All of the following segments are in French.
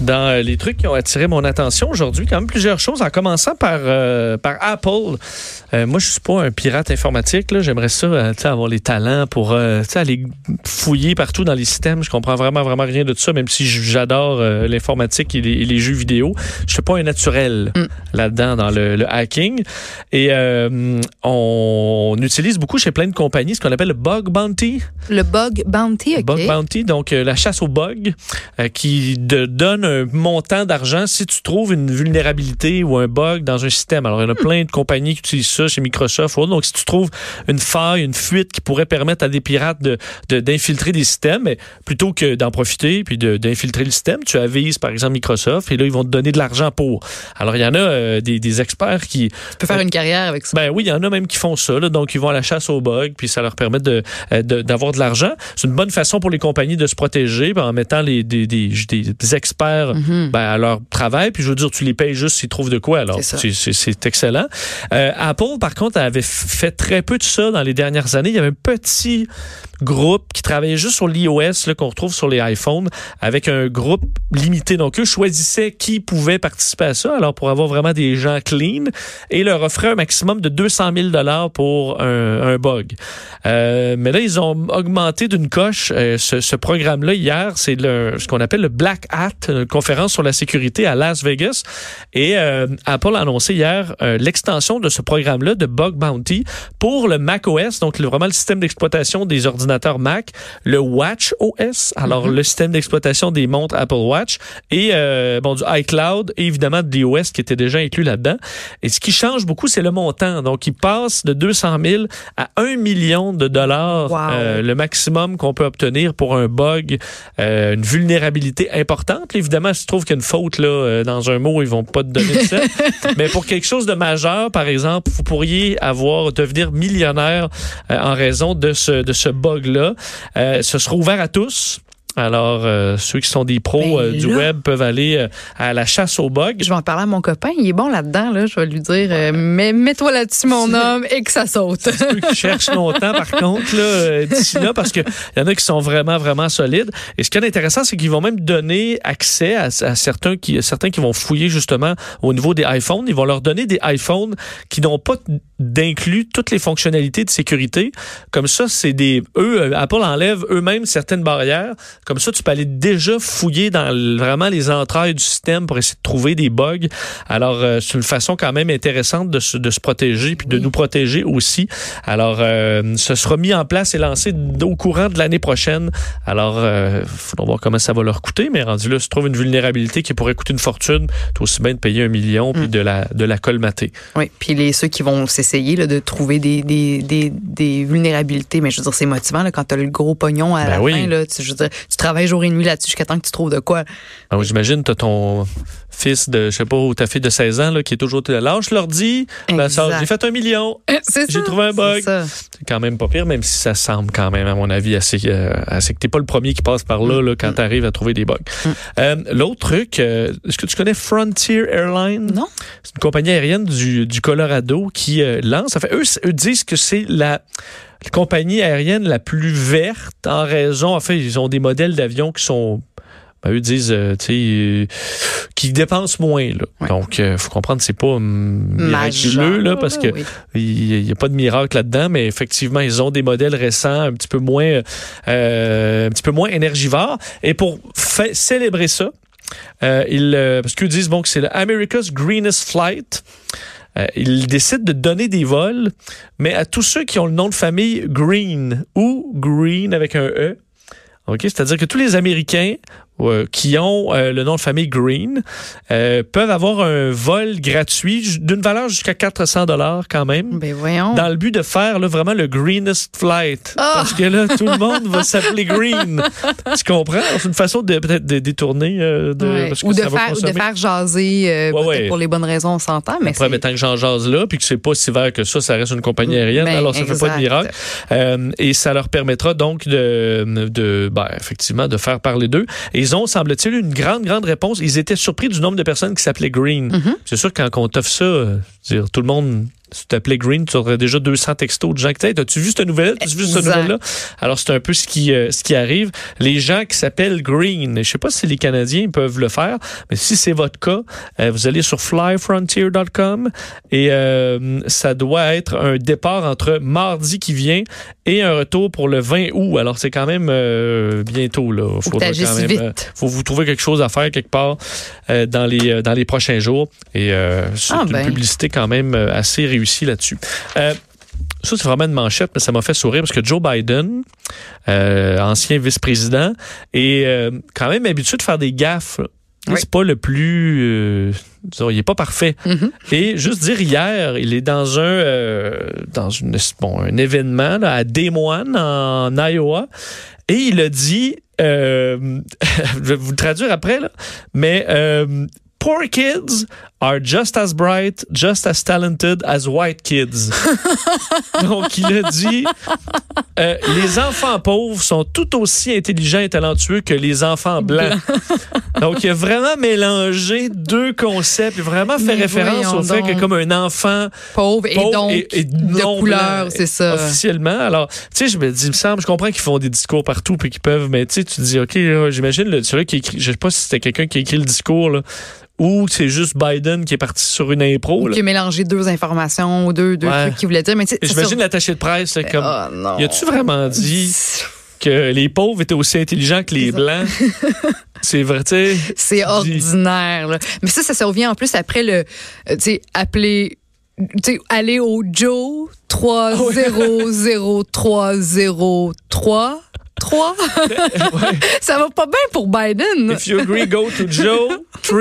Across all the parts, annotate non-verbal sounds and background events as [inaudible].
Dans euh, les trucs qui ont attiré mon attention aujourd'hui, quand même plusieurs choses, en commençant par, euh, par Apple. Euh, moi, je suis pas un pirate informatique. J'aimerais ça, euh, avoir les talents pour aller fouiller partout dans les systèmes. Je comprends vraiment, vraiment rien de tout ça, même si j'adore l'informatique et les, et les jeux vidéo. Je suis pas un naturel là-dedans dans le, le hacking. Et on, utilise beaucoup chez plein de compagnies ce qu'on appelle le bug bounty. Le bug bounty, OK. Bug bounty, donc la chasse aux bugs, qui te donne un montant d'argent si tu trouves une vulnérabilité ou un bug dans un système. Alors, il y en a plein de compagnies qui utilisent ça chez Microsoft. ou autre. Donc, si tu trouves une faille, une fuite qui pourrait permettre à des pirates de, de- d'infiltrer des systèmes, mais plutôt que d'en profiter puis de- d'infiltrer le système, tu avises, par exemple, Microsoft, et là, ils vont te donner de l'argent pour. Alors, il y en a euh, des, des experts qui, Tu peux faire une carrière avec ça. ben oui, il y en a même qui font ça. là. donc, ils vont à la chasse aux bugs, puis ça leur permet de, euh, de- d'avoir de, l'argent. C'est une bonne façon pour les compagnies de se protéger ben, en mettant les, des, des, des experts Mhm. ben, à leur travail. Puis je veux dire, tu les payes juste s'ils trouvent de quoi. Alors, C'est excellent. Euh, Apple, par contre, avait fait très peu de ça dans les dernières années. Il y avait un petit groupe qui travaillait juste sur l'iOS là, qu'on retrouve sur les iPhones avec un groupe limité. Donc, eux choisissaient qui pouvait participer à ça. Alors, pour avoir vraiment des gens clean et leur offraient un maximum de 200 000 dollars pour un, un bug. Euh, mais là, ils ont augmenté d'une coche euh, ce, ce programme-là hier. C'est le, ce qu'on appelle le Black Hat, une conférence sur la sécurité à Las Vegas. Et euh, Apple a annoncé hier euh, l'extension de ce programme-là de Bug Bounty pour le Mac OS, donc le- vraiment le système d'exploitation des ordinateurs Mac, le Watch OS, alors le système d'exploitation des montres Apple Watch et euh, bon du iCloud et évidemment de l'iOS qui était déjà inclus là-dedans. Et ce qui change beaucoup, c'est le montant. Donc, il passe de 200 000 à 1 million de dollars, Wow. euh, le maximum qu'on peut obtenir pour un bug, euh, une vulnérabilité importante. Évidemment, si tu trouves qu'il y a une faute là, euh, dans un mot, ils vont pas te donner ça. [laughs] Mais pour quelque chose de majeur, par exemple, vous pourriez avoir devenir millionnaire euh, en raison de ce, de ce bug-là. Euh, ce sera ouvert à tous. Alors, euh, ceux qui sont des pros Ben euh, du web peuvent aller euh, à la chasse aux bugs. Je vais en parler à mon copain. Il est bon là-dedans. Là. Je vais lui dire euh, mais mets-toi là-dessus, mon homme, et que ça saute. ceux qui cherchent longtemps, par [laughs] contre, là, euh, d'ici là, parce qu'il y en a qui sont vraiment, vraiment solides. Et ce qui est intéressant, c'est qu'ils vont même donner accès à, à certains, qui, certains qui vont fouiller justement au niveau des iPhones. Ils vont leur donner des iPhones qui n'ont pas d'inclus toutes les fonctionnalités de sécurité. Comme ça, c'est des... Eux, euh, Apple enlève eux-mêmes certaines barrières. Comme ça, tu peux aller déjà fouiller dans vraiment les entrailles du système pour essayer de trouver des bugs. Alors, euh, c'est une façon quand même intéressante de se, de se protéger puis de nous protéger aussi. Alors, euh, ce sera mis en place et lancé au courant de l'année prochaine. Alors, il faudra voir comment ça va leur coûter, mais rendu là, si tu trouves une vulnérabilité qui pourrait coûter une fortune, tu aussi bien de payer un million puis de la de la colmater. Oui, puis les ceux qui vont s'essayer là, de trouver des, des, des, des vulnérabilités, mais je veux dire, c'est motivant là, quand tu as le gros pognon à Ben la oui. fin. Là, tu, je veux dire, tu travailles jour et nuit là-dessus jusqu'à temps que tu trouves de quoi. Alors, j'imagine, tu as ton fils de, je sais pas, ou ta fille de 16 ans là, qui est toujours lâche l'ordi. Ben, ça. J'ai fait un million. [laughs] J'ai ça, trouvé un bug. ça. C'est quand même pas pire, même si ça semble quand même, à mon avis, assez, euh, assez que t'es pas le premier qui passe par là, là quand tu arrives à trouver des bugs. Mm. Euh, L'autre truc, euh, est-ce que tu connais Frontier Airlines? Non. C'est une compagnie aérienne du, du Colorado qui euh, lance. En fait, eux, eux disent que c'est la, la compagnie aérienne la plus verte en raison. En fait, ils ont des modèles d'avions qui sont. ben, eux disent, euh, tu sais, euh, qui dépensent moins. Là. Ouais. Donc, il faut comprendre, c'est pas miraculeux, là, parce que oui. il n'y a pas de miracle là-dedans, mais effectivement, ils ont des modèles récents un petit peu moins, euh, un petit peu moins énergivores. Et pour célébrer ça, euh, ils, euh, parce qu'ils disent bon que c'est le America's Greenest Flight. Euh, ils décident de donner des vols, mais à tous ceux qui ont le nom de famille Green ou Green avec un E. C'est-à-dire que tous les Américains euh, qui ont euh, le nom de famille Green euh, peuvent avoir un vol gratuit d'une valeur jusqu'à 400 dollars quand même. Ben voyons. Dans le but de faire là, vraiment le greenest flight. Ah! Parce que là, tout le monde va s'appeler green. [laughs] tu comprends? C'est une façon de peut-être de détourner euh, de, Ouais. parce que Ou, de ça va faire, ou de faire jaser, euh, Ouais, pour les bonnes raisons, on s'entend, mais Après, c'est- mais tant que j'en jase là, puis que c'est pas si vert que ça, ça reste une compagnie aérienne, Ben, alors ça fait pas de exact. miracle. Euh, et ça leur permettra donc de, de ben, effectivement, de faire parler d'eux. Et ils ont, semble-t-il, une grande, grande réponse. Ils étaient surpris du nombre de personnes qui s'appelaient Green. Mhm. C'est sûr quand on t'offre ça, euh, dire, tout le monde Si tu t'appelais Green, tu aurais déjà 200 textos de gens qui disent As-tu vu cette nouvelle As-tu vu cette nouvelle-là? Alors, c'est un peu ce qui, euh, ce qui arrive. Les gens qui s'appellent Green, je sais pas si les Canadiens peuvent le faire, mais si c'est votre cas, euh, vous allez sur flyfrontier.com et euh, ça doit être un départ entre mardi qui vient et un retour pour le 20 août. Alors, c'est quand même bientôt. Là. Faut quand même, vite. euh, faut vous trouver quelque chose à faire quelque part dans les dans les prochains jours et c'est Ah, une ben. publicité quand même assez réussie là-dessus. Euh, ça, c'est vraiment une manchette, mais ça m'a fait sourire parce que Joe Biden, euh, ancien vice-président, est euh, quand même habitué de faire des gaffes. Oui. C'est pas le plus... euh, disons, il est pas parfait. Mhm. Et juste dire hier, il est dans un euh, dans une, bon, un événement là, à Des Moines en Iowa et il a dit, euh, [laughs] je vais vous le traduire après, là, mais Poor kids are just as bright, just as talented as white kids. [laughs] Donc, il a dit euh, les enfants pauvres sont tout aussi intelligents et talentueux que les enfants blancs. Donc, il a vraiment mélangé deux concepts, il a vraiment fait Mais référence au fait donc. que comme un enfant Pauvre et donc et- et de non couleur, blanc, c'est ça. Officiellement. Alors, tu sais, je me dis, il me semble, je comprends qu'ils font des discours partout puis qu'ils peuvent, mais tu sais, tu te dis, OK, j'imagine, celui qui écrit, je sais pas si c'était quelqu'un qui a écrit le discours, là, ou c'est juste Biden qui est parti sur une impro, là? Qui a mélangé deux informations ou deux, deux Ouais. trucs qu'il voulait dire. Mais J'imagine sort- l'attaché de presse, là, comme, Ah, non. y a-tu vraiment dit [laughs] que les pauvres étaient aussi intelligents que les C'est blancs? [laughs] c'est vrai, tu sais. C'est ordinaire. là. Mais ça, ça survient en plus après le, euh, tu sais, appeler, tu sais, aller au Joe 300303 3. Ça va pas bien pour Biden. If you agree, go to Joe 3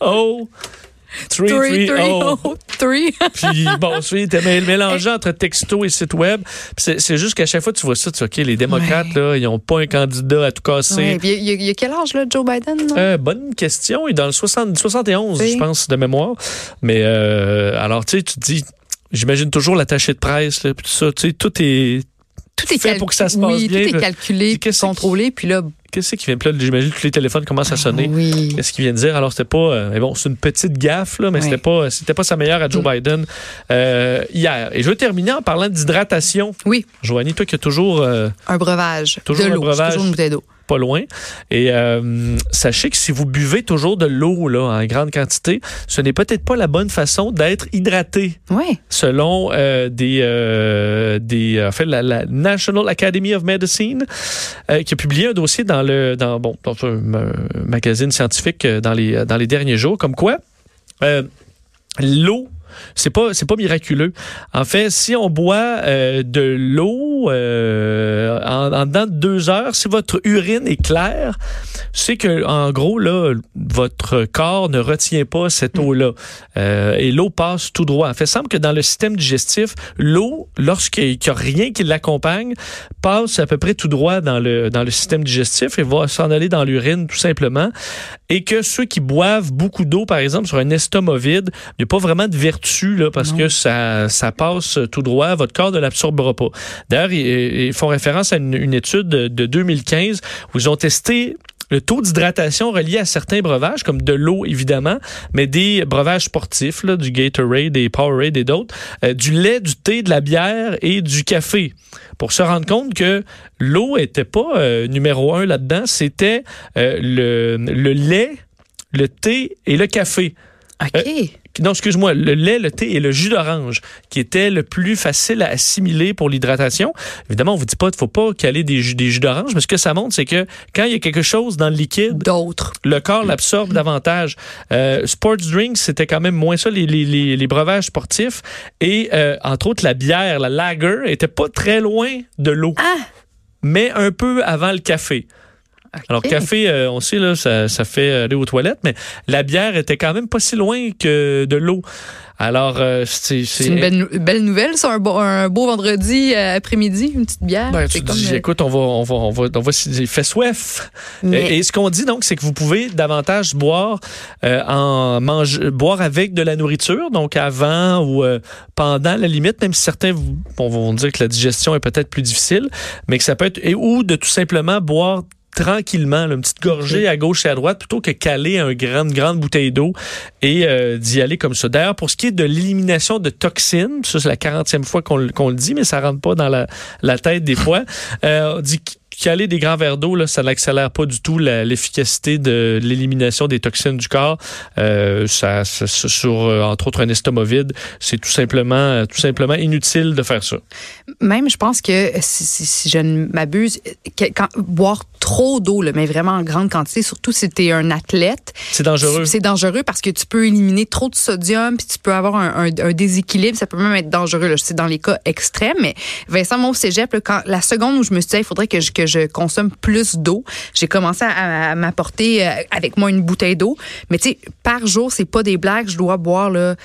0 3 3, 3 3, 0 3. Puis bon, [laughs] mélangé entre texto et site web. Puis C'est juste qu'à chaque fois que tu vois ça, tu dis, OK, les démocrates, là, ils n'ont pas un candidat à tout casser. Ouais, il y, y a quel âge, là, Joe Biden? Euh, bonne question. Il est dans le 60, 71, Oui. je pense, de mémoire. Mais euh, alors, tu sais, tu te dis, j'imagine toujours l'attaché de presse, là, puis tout ça. Tu sais, tout est. tout est fait pour que ça se passe oui, bien, Tout est calculé, puis contrôlé, puis là, Qu'est-ce qui vient? Puis là, j'imagine que tous les téléphones commencent à sonner. oui. Qu'est-ce qu'il vient de dire? Alors, c'était pas. euh, mais bon, c'est une petite gaffe, là, mais Oui. c'était pas, c'était pas sa meilleure à Joe Mm. Biden euh, hier. Et je vais terminer en parlant d'hydratation. Oui, Joanie, toi qui as toujours euh, un breuvage. Toujours de un breuvage. Toujours une bouteille d'eau. Pas loin. Et euh, sachez que si vous buvez toujours de l'eau là en grande quantité, ce n'est peut-être pas la bonne façon d'être hydraté, Oui. selon euh, des euh, des en fait la, la National Academy of Medicine euh, qui a publié un dossier dans le dans bon dans un magazine scientifique dans les dans les derniers jours, comme quoi l'eau c'est pas c'est pas miraculeux. En fait, si on boit euh, de l'eau euh, en, en dedans de deux heures, si votre urine est claire, c'est que en gros là, votre corps ne retient pas cette eau-là Euh, et l'eau passe tout droit. En fait, il semble que dans le système digestif, l'eau, lorsqu'il n'y a rien qui l'accompagne, passe à peu près tout droit dans le dans le système digestif et va s'en aller dans l'urine tout simplement. Et que ceux qui boivent beaucoup d'eau, par exemple, sur un estomac vide, il n'y a pas vraiment de vertu là, parce Non. que ça, ça passe tout droit, votre corps ne l'absorbera pas. D'ailleurs, ils, ils font référence à une, une étude de, de 2015 où ils ont testé le taux d'hydratation relié à certains breuvages, comme de l'eau évidemment, mais des breuvages sportifs, là, du Gatorade, des Powerade et d'autres, euh, du lait, du thé, de la bière et du café, pour se rendre compte que l'eau était pas euh, numéro un là-dedans, c'était euh, le, le lait, le thé et le café. OK. Non, excuse-moi, le lait, le thé et le jus d'orange, qui était le plus facile à assimiler pour l'hydratation. Évidemment, on vous dit pas, faut pas caler des jus, des jus d'orange, mais ce que ça montre, c'est que quand il y a quelque chose dans le liquide, D'autres. le corps l'absorbe davantage. Euh, sports drinks, c'était quand même moins ça, les, les, les, les breuvages sportifs. Et euh, entre autres, la bière, la lager, était pas très loin de l'eau, Ah! mais un peu avant le café. Alors, café, euh, on sait, là, ça, ça fait aller aux toilettes, mais la bière était quand même pas si loin que de l'eau. Alors, euh, c'est... C'est une belle, belle nouvelle, ça, un beau, un beau vendredi euh, après-midi, une petite bière. Ben, tu C'est te dis, euh, écoute, on va, on va, on va, on va, il fait soif. mais- Et, et ce qu'on dit donc, c'est que vous pouvez davantage boire euh, en mange, boire avec de la nourriture, donc avant ou euh, pendant la limite, même si certains vous- bon, vont dire que la digestion est peut-être plus difficile, mais que ça peut être et ou de tout simplement boire tranquillement, là, une petite gorgée à gauche et à droite, plutôt que caler un grand, une grande bouteille d'eau et euh, d'y aller comme ça. D'ailleurs, pour ce qui est de l'élimination de toxines, ça c'est la 40e fois qu'on le- dit, mais ça rentre pas dans la, la tête des fois. [laughs] Euh, on dit caler des grands verres d'eau, là, ça n'accélère pas du tout l'efficacité de l'élimination des toxines du corps. Euh, ça, sur, entre autres, un estomac vide, c'est tout simplement, tout simplement inutile de faire ça. Même, je pense que si, si- si je ne m'abuse, boire trop d'eau, mais vraiment en grande quantité, surtout si tu es un athlète, C'est dangereux. c'est dangereux parce que tu peux éliminer trop de sodium, puis tu peux avoir un, un- un déséquilibre. Ça peut même être dangereux. C'est dans les cas extrêmes. Mais Vincent, au cégep, là, quand, la seconde où je me suis dit, il faudrait que je, que je consomme plus d'eau, j'ai commencé à, à m'apporter euh, avec moi une bouteille d'eau. Mais tu sais, par jour, c'est pas des blagues. Je dois boire là.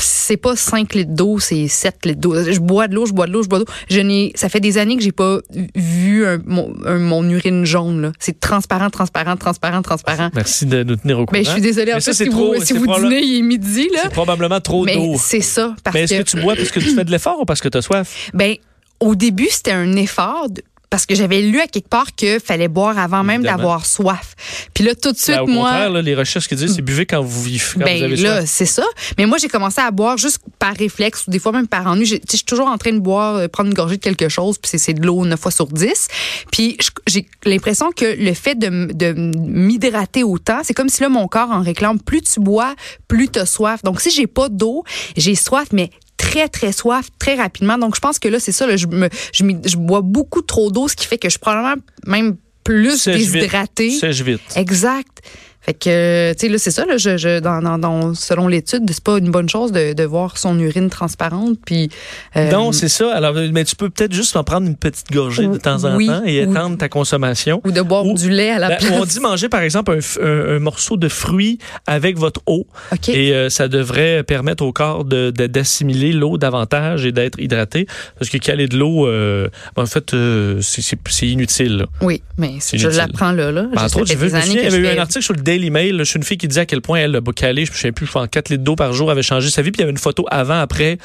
C'est pas 5 litres d'eau, c'est 7 litres d'eau. Je bois de l'eau, je bois de l'eau, je bois de l'eau. Je n'ai, ça fait des années que j'ai pas vu un- mon, un- mon urine jaune, là. C'est transparent, transparent, transparent, transparent. Merci de nous tenir au courant. Ben, je suis désolée. En fait, c'est si trop- vous, si vous dînez, il est midi, là. C'est probablement trop d'eau. c'est ça. Parce Mais est-ce que tu bois parce que tu fais de l'effort ou parce que tu as soif? Ben, au début, c'était un effort. de- parce que j'avais lu à quelque part qu'il fallait boire avant même d'avoir soif. Puis là, tout de suite, au moi. contraire, là, les recherches qui disent c'est buvez quand vous, vivez- quand Ben vous avez là, c'est ça. Mais moi, j'ai commencé à boire juste par réflexe ou des fois même par ennui. Je suis toujours en train de boire, euh, prendre une gorgée de quelque chose, puis c'est- de l'eau 9 fois sur 10. Puis j'ai l'impression que le fait de, de m'hydrater autant, c'est comme si là, mon corps en réclame. Plus tu bois, plus tu as soif. Donc, si j'ai pas d'eau, j'ai soif, mais très, très soif, très rapidement. Donc, je pense que là, c'est ça. là, je, me, je, bois beaucoup trop d'eau, ce qui fait que je suis probablement même plus déshydratée. Sèche vite. Exact. Fait que, tu sais, là, c'est ça, là, je, je, dans, dans, selon l'étude, c'est pas une bonne chose de, de voir son urine transparente. Puis, euh, Non, c'est ça. Alors, mais tu peux peut-être juste en prendre une petite gorgée de temps en Oui, temps et étendre ta consommation. ou de boire Ou- du lait à la Ben, place. on dit manger, par exemple, un, un- un morceau de fruit avec votre eau. OK. Et euh, ça devrait permettre au corps de- de- d'assimiler l'eau davantage et d'être hydraté. Parce que caler de l'eau, euh, en fait, c'est- inutile. là. oui, mais je l'apprends là. là. Ben, Je entre autres, je souviens, il y avait eu un article sur le Daily Mail. Je suis une fille qui disait à quel point elle, le calé, je ne sais plus, en 4 litres d'eau par jour, avait changé sa vie. Puis il y avait une photo avant, après.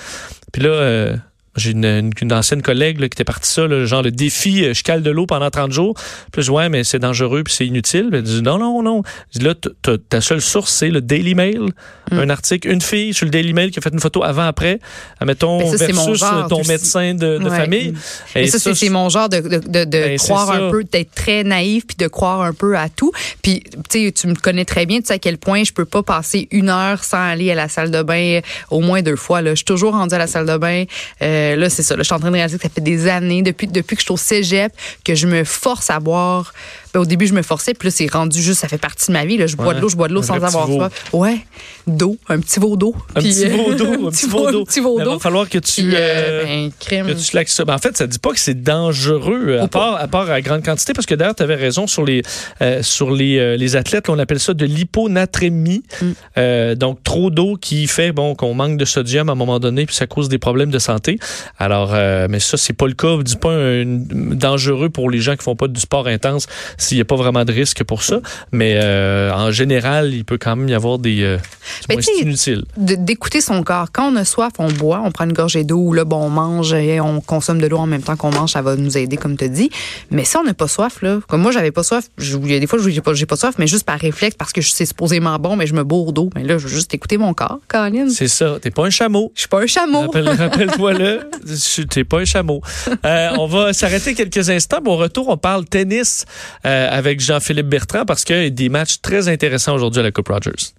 Puis là, euh, j'ai une, une- une ancienne collègue là, qui était partie ça, là, genre le défi, euh, je cale de l'eau pendant 30 jours. Puis je dis, ouais, mais c'est dangereux, puis c'est inutile. Puis elle dit, non, non, non. Je dis, là, ta seule source, c'est le Daily Mail. Mm. Un article, une fille sur le Daily Mail qui a fait une photo avant-après, admettons, ça, mon versus genre ton aussi. médecin de, de Ouais. famille. Mais Et ça, c'est- c'est mon genre de, de, de, Ben, croire un peu, d'être très naïf puis de croire un peu à tout. Puis, tu sais, tu me connais très bien, tu sais à quel point je peux pas passer une heure sans aller à la salle de bain au moins deux fois. Là. Je suis toujours rendue à la salle de bain. Euh, là, c'est ça. Là, je suis en train de réaliser que ça fait des années, depuis, depuis que je suis au cégep, que je me force à boire. Ben, au début, je me forçais, puis là, c'est rendu juste, ça fait partie de ma vie. Là. Je bois Ouais. de l'eau, je bois de l'eau sans avoir soif. Ouais, d'eau, un petit veau d'eau. Un petit euh, [laughs] veau d'eau, un petit veau d'eau. Un petit veau Mais Il va d'eau. falloir que tu... Puis, euh, euh, ben, crème. que tu ça. Ben, en fait, ça dit pas que c'est dangereux, à part, à part à grande quantité, parce que d'ailleurs, tu avais raison sur les, euh, sur les, les athlètes, on appelle ça de l'hyponatrémie. Mm. Donc, trop d'eau qui fait bon qu'on manque de sodium à un moment donné, puis ça cause des problèmes de santé. Alors, mais ça, c'est pas le cas. Dis pas un, dangereux pour les gens qui font pas du sport intense s'il n'y a pas vraiment de risque pour ça. Mais euh, en général, il peut quand même y avoir des. Euh, Ben, moins, tu sais, c'est inutile. de- d'écouter son corps. Quand on a soif, on boit, on prend une gorgée d'eau, ou là, bon, on mange et on consomme de l'eau en même temps qu'on mange, ça va nous aider, comme tu dis. Mais si on n'a pas soif, là, comme moi, j'avais pas soif, je- il y a des fois, j'ai pas, soif, mais juste par réflexe, parce que c'est supposément bon, mais je me bourre d'eau. Mais là, je veux juste écouter mon corps, Caroline. C'est ça. T'es pas un chameau. Je suis pas un chameau. Rappelle- [laughs] Rappelle-toi le, t'es pas un chameau. Euh, on va s'arrêter quelques instants. Au retour, on parle tennis avec Jean-Philippe Bertrand parce qu'il y a des matchs très intéressants aujourd'hui à la Coupe Rogers.